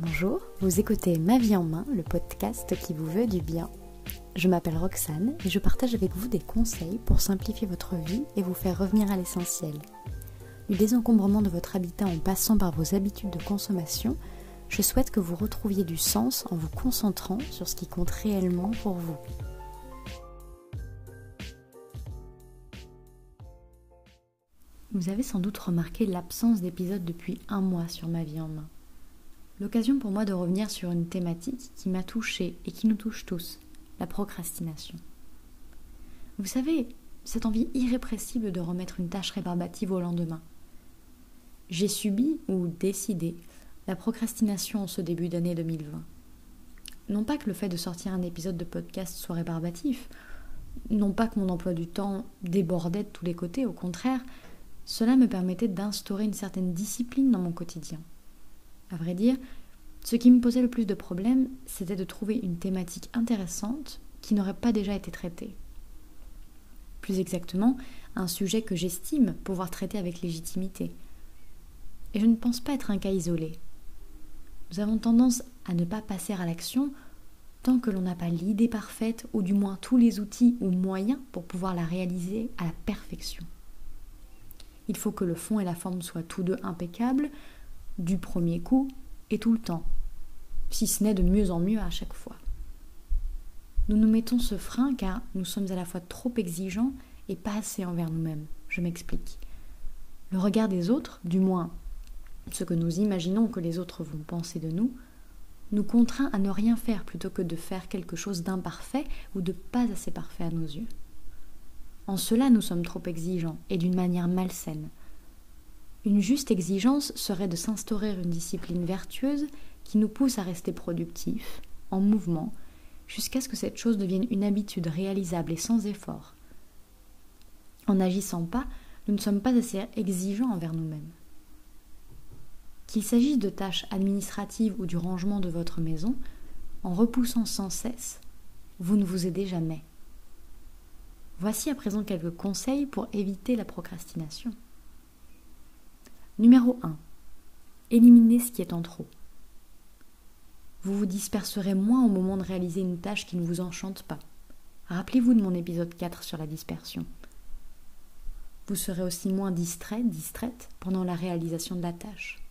Bonjour, vous écoutez Ma vie en main, le podcast qui vous veut du bien. Je m'appelle Roxane et je partage avec vous des conseils pour simplifier votre vie et vous faire revenir à l'essentiel. Du désencombrement de votre habitat en passant par vos habitudes de consommation, je souhaite que vous retrouviez du sens en vous concentrant sur ce qui compte réellement pour vous. Vous avez sans doute remarqué l'absence d'épisode depuis un mois sur ma vie en main. L'occasion pour moi de revenir sur une thématique qui m'a touchée et qui nous touche tous, la procrastination. Vous savez, cette envie irrépressible de remettre une tâche rébarbative au lendemain. J'ai subi ou décidé la procrastination en ce début d'année 2020. Non pas que le fait de sortir un épisode de podcast soit rébarbatif, non pas que mon emploi du temps débordait de tous les côtés, au contraire, cela me permettait d'instaurer une certaine discipline dans mon quotidien. À vrai dire, ce qui me posait le plus de problèmes, c'était de trouver une thématique intéressante qui n'aurait pas déjà été traitée. Plus exactement, un sujet que j'estime pouvoir traiter avec légitimité. Et je ne pense pas être un cas isolé. Nous avons tendance à ne pas passer à l'action tant que l'on n'a pas l'idée parfaite ou du moins tous les outils ou moyens pour pouvoir la réaliser à la perfection. Il faut que le fond et la forme soient tous deux impeccables, du premier coup et tout le temps, si ce n'est de mieux en mieux à chaque fois. Nous nous mettons ce frein car nous sommes à la fois trop exigeants et pas assez envers nous-mêmes. Je m'explique. Le regard des autres, du moins ce que nous imaginons que les autres vont penser de nous, nous contraint à ne rien faire plutôt que de faire quelque chose d'imparfait ou de pas assez parfait à nos yeux. En cela, nous sommes trop exigeants et d'une manière malsaine. Une juste exigence serait de s'instaurer une discipline vertueuse qui nous pousse à rester productifs, en mouvement, jusqu'à ce que cette chose devienne une habitude réalisable et sans effort. En n'agissant pas, nous ne sommes pas assez exigeants envers nous-mêmes. Qu'il s'agisse de tâches administratives ou du rangement de votre maison, en repoussant sans cesse, vous ne vous aidez jamais. Voici à présent quelques conseils pour éviter la procrastination. Numéro 1. Éliminez ce qui est en trop. Vous vous disperserez moins au moment de réaliser une tâche qui ne vous enchante pas. Rappelez-vous de mon épisode 4 sur la dispersion. Vous serez aussi moins distrait, distraite pendant la réalisation de la tâche.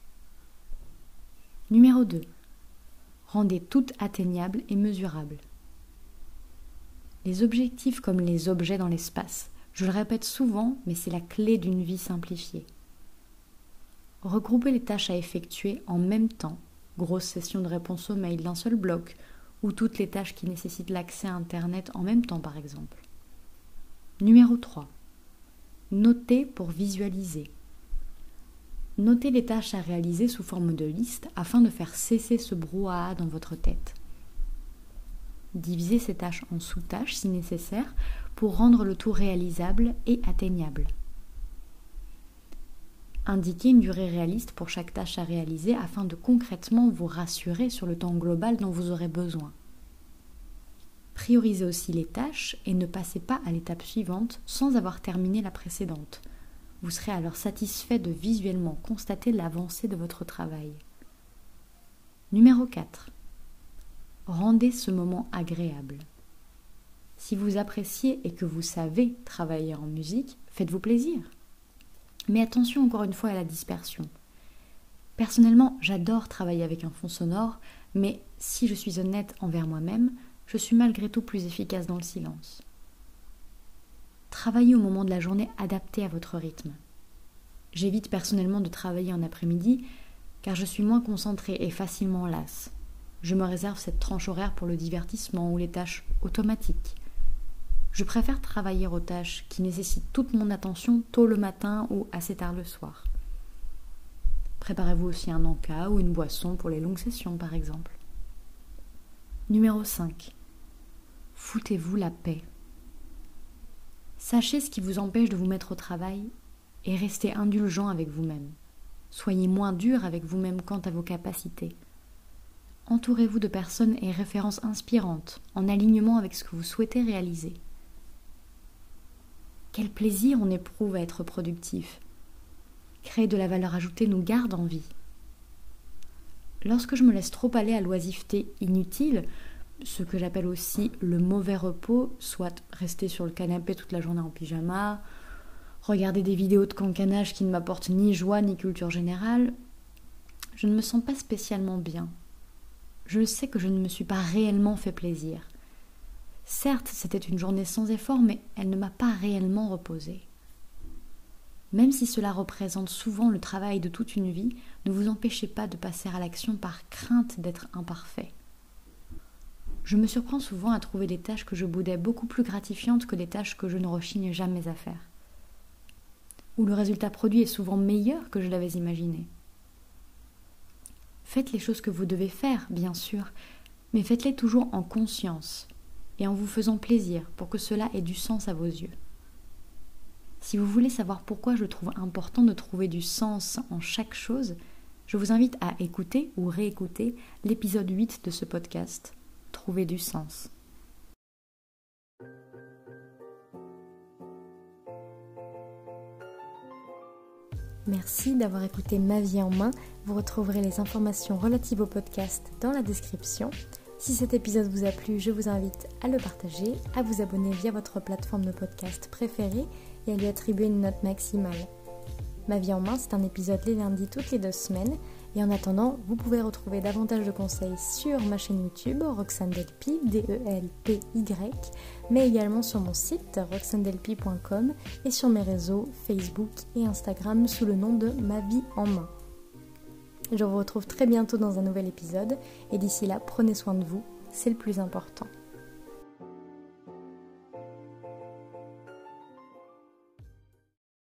Numéro 2. Rendez tout atteignable et mesurable. Les objectifs comme les objets dans l'espace. Je le répète souvent, mais c'est la clé d'une vie simplifiée. Regroupez les tâches à effectuer en même temps, grosse session de réponse au mail d'un seul bloc, ou toutes les tâches qui nécessitent l'accès à Internet en même temps par exemple. Numéro 3. Notez pour visualiser. Notez les tâches à réaliser sous forme de liste afin de faire cesser ce brouhaha dans votre tête. Divisez ces tâches en sous-tâches si nécessaire pour rendre le tout réalisable et atteignable. Indiquez une durée réaliste pour chaque tâche à réaliser afin de concrètement vous rassurer sur le temps global dont vous aurez besoin. Priorisez aussi les tâches et ne passez pas à l'étape suivante sans avoir terminé la précédente. Vous serez alors satisfait de visuellement constater l'avancée de votre travail. Numéro 4. Rendez ce moment agréable. Si vous appréciez et que vous savez travailler en musique, faites-vous plaisir. Mais attention encore une fois à la dispersion. Personnellement, j'adore travailler avec un fond sonore, mais si je suis honnête envers moi-même, je suis malgré tout plus efficace dans le silence. Travaillez au moment de la journée adapté à votre rythme. J'évite personnellement de travailler en après-midi car je suis moins concentrée et facilement lasse je me réserve cette tranche horaire pour le divertissement ou les tâches automatiques. Je préfère travailler aux tâches qui nécessitent toute mon attention tôt le matin ou assez tard le soir. Préparez-vous aussi un encas ou une boisson pour les longues sessions par exemple. Numéro 5. Foutez-vous la paix. Sachez ce qui vous empêche de vous mettre au travail et restez indulgent avec vous-même. Soyez moins dur avec vous-même quant à vos capacités. Entourez-vous de personnes et références inspirantes, en alignement avec ce que vous souhaitez réaliser. Quel plaisir on éprouve à être productif. Créer de la valeur ajoutée nous garde en vie. Lorsque je me laisse trop aller à l'oisiveté inutile, ce que j'appelle aussi le mauvais repos, soit rester sur le canapé toute la journée en pyjama, regarder des vidéos de cancanage qui ne m'apportent ni joie ni culture générale, je ne me sens pas spécialement bien. Je sais que je ne me suis pas réellement fait plaisir. Certes, c'était une journée sans effort, mais elle ne m'a pas réellement reposée. Même si cela représente souvent le travail de toute une vie, ne vous empêchez pas de passer à l'action par crainte d'être imparfait. Je me surprends souvent à trouver des tâches que je boudais beaucoup plus gratifiantes que des tâches que je ne rechigne jamais à faire. Où le résultat produit est souvent meilleur que je l'avais imaginé. Faites les choses que vous devez faire, bien sûr, mais faites-les toujours en conscience et en vous faisant plaisir pour que cela ait du sens à vos yeux. Si vous voulez savoir pourquoi je trouve important de trouver du sens en chaque chose, je vous invite à écouter ou réécouter l'épisode 8 de ce podcast, Trouver du sens. Merci d'avoir écouté Ma vie en main. Vous retrouverez les informations relatives au podcast dans la description. Si cet épisode vous a plu, je vous invite à le partager, à vous abonner via votre plateforme de podcast préférée et à lui attribuer une note maximale. Ma vie en main, c'est un épisode les lundis toutes les deux semaines. Et en attendant, vous pouvez retrouver davantage de conseils sur ma chaîne YouTube, Roxane Delpy, D-E-L-P-Y, mais également sur mon site, roxandelpy.com, et sur mes réseaux Facebook et Instagram sous le nom de Ma vie en main. Je vous retrouve très bientôt dans un nouvel épisode, et d'ici là, prenez soin de vous, c'est le plus important.